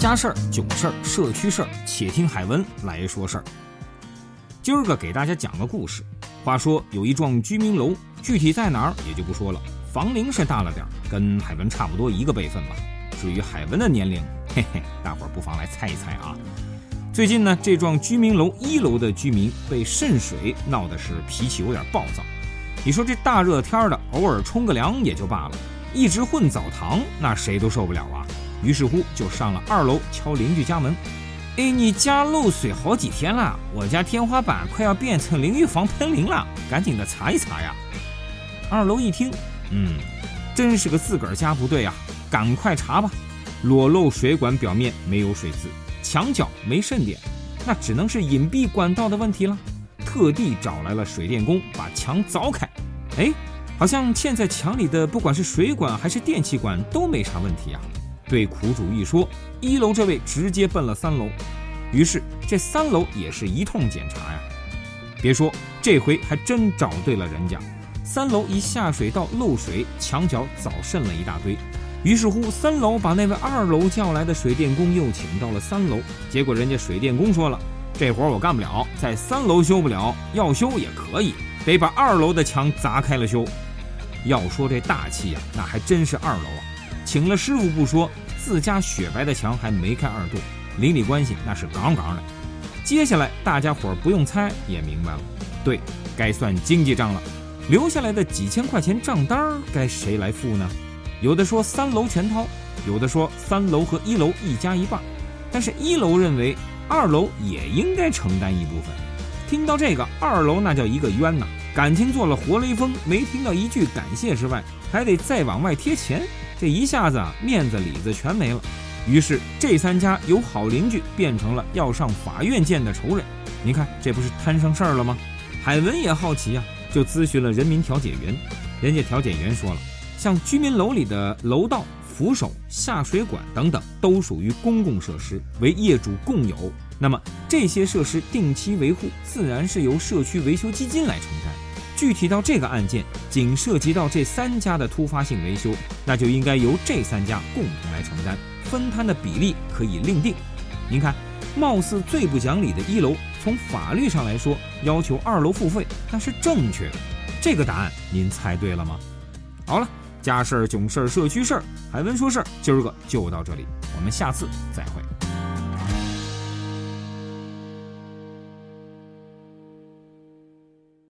家事儿、囧事儿、社区事儿，且听海文来说事儿。今儿个给大家讲个故事。话说有一幢居民楼，具体在哪儿也就不说了。房龄是大了点儿，跟海文差不多一个辈分吧。至于海文的年龄，嘿嘿，大伙儿不妨来猜一猜啊。最近呢，这幢居民楼一楼的居民被渗水闹得是脾气有点暴躁。你说这大热天的，偶尔冲个凉也就罢了，一直混澡堂，那谁都受不了啊。于是乎，就上了二楼敲邻居家门。哎，你家漏水好几天了，我家天花板快要变成淋浴房喷淋了，赶紧的擦一擦呀！二楼一听，嗯，真是个自个儿家不对啊，赶快查吧。裸露水管表面没有水渍，墙角没渗点，那只能是隐蔽管道的问题了。特地找来了水电工把墙凿开，哎，好像嵌在墙里的不管是水管还是电气管都没啥问题啊。对苦主一说，一楼这位直接奔了三楼，于是这三楼也是一通检查呀。别说这回还真找对了人家，三楼一下水道漏水，墙角早渗了一大堆。于是乎，三楼把那位二楼叫来的水电工又请到了三楼，结果人家水电工说了，这活我干不了，在三楼修不了，要修也可以，得把二楼的墙砸开了修。要说这大气呀，那还真是二楼啊。请了师傅不说，自家雪白的墙还没开二度，邻里关系那是杠杠的。接下来大家伙不用猜也明白了，对，该算经济账了。留下来的几千块钱账单该谁来付呢？有的说三楼全掏，有的说三楼和一楼一家一半。但是一楼认为二楼也应该承担一部分。听到这个，二楼那叫一个冤呐！感情做了活雷锋，没听到一句感谢之外，还得再往外贴钱。这一下子啊，面子里子全没了。于是这三家由好邻居变成了要上法院见的仇人。您看，这不是摊上事儿了吗？海文也好奇呀，就咨询了人民调解员。人家调解员说了，像居民楼里的楼道、扶手、下水管等等，都属于公共设施，为业主共有。那么这些设施定期维护，自然是由社区维修基金来承担。具体到这个案件，仅涉及到这三家的突发性维修，那就应该由这三家共同来承担，分摊的比例可以另定。您看，貌似最不讲理的一楼，从法律上来说要求二楼付费，那是正确的。这个答案您猜对了吗？好了，家事儿、囧事儿、社区事儿，海文说事儿，今儿个就到这里，我们下次再会。